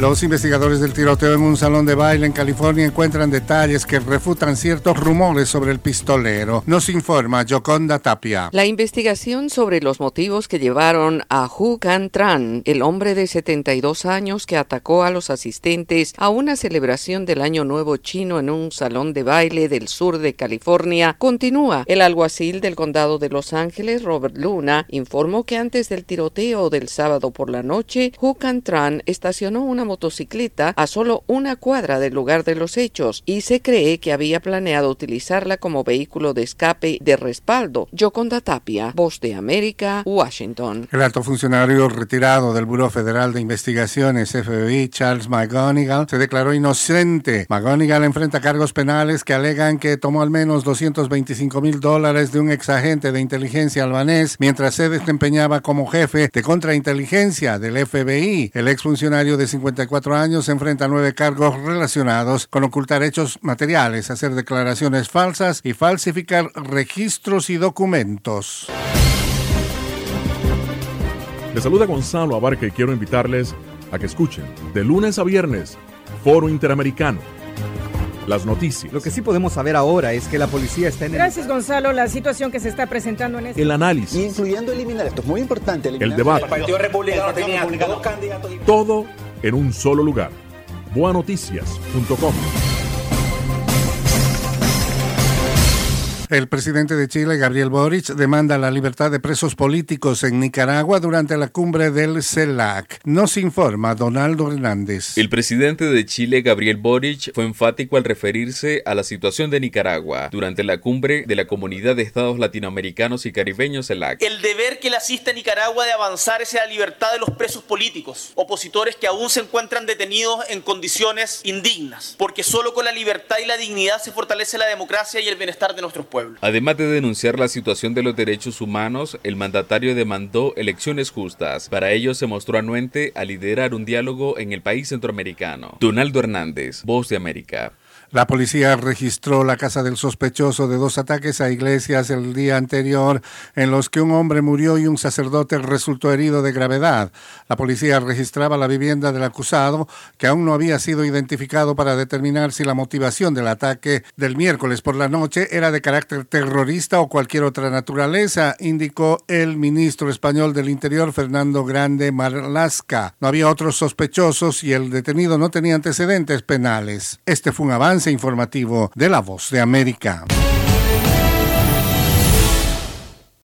Los investigadores del tiroteo en un salón de baile en California encuentran detalles que refutan ciertos rumores sobre el pistolero. Nos informa Joconda Tapia. La investigación sobre los motivos que llevaron a Hu Can Tran, el hombre de 72 años que atacó a los asistentes a una celebración del Año Nuevo chino en un salón de baile del sur de California, continúa. El alguacil del condado de Los Ángeles, Robert Luna, informó que antes del tiroteo del sábado por la noche, Hu Can Tran estacionó una motocicleta a solo una cuadra del lugar de los hechos y se cree que había planeado utilizarla como vehículo de escape de respaldo. Yoconda Tapia, Voz de América, Washington. El alto funcionario retirado del Buró Federal de Investigaciones FBI, Charles McGonigal, se declaró inocente. McGonigal enfrenta cargos penales que alegan que tomó al menos 225 mil dólares de un exagente de inteligencia albanés mientras se desempeñaba como jefe de contrainteligencia del FBI. El exfuncionario de 50 cuatro años se enfrenta a nueve cargos relacionados con ocultar hechos materiales, hacer declaraciones falsas y falsificar registros y documentos. Les saluda Gonzalo Abarca y quiero invitarles a que escuchen de lunes a viernes Foro Interamericano. Las noticias. Lo que sí podemos saber ahora es que la policía está en el... Gracias, Gonzalo. La situación que se está presentando en este... El análisis. Incluyendo eliminar, esto es muy importante. El debate. El Partido Republicano tenía dos candidatos. Todo en un solo lugar. Boanoticias.com El presidente de Chile, Gabriel Boric, demanda la libertad de presos políticos en Nicaragua durante la cumbre del CELAC. Nos informa Donaldo Hernández. El presidente de Chile, Gabriel Boric, fue enfático al referirse a la situación de Nicaragua durante la cumbre de la Comunidad de Estados Latinoamericanos y Caribeños CELAC. El deber que le asiste a Nicaragua de avanzar es la libertad de los presos políticos, opositores que aún se encuentran detenidos en condiciones indignas, porque solo con la libertad y la dignidad se fortalece la democracia y el bienestar de nuestros pueblos. Además de denunciar la situación de los derechos humanos, el mandatario demandó elecciones justas. Para ello se mostró anuente a liderar un diálogo en el país centroamericano. Donaldo Hernández, Voz de América. La policía registró la casa del sospechoso de dos ataques a iglesias el día anterior en los que un hombre murió y un sacerdote resultó herido de gravedad. La policía registraba la vivienda del acusado, que aún no había sido identificado para determinar si la motivación del ataque del miércoles por la noche era de carácter terrorista o cualquier otra naturaleza, indicó el ministro español del Interior, Fernando Grande Marlasca. No había otros sospechosos y el detenido no tenía antecedentes penales. Este fue un informativo de La Voz de América.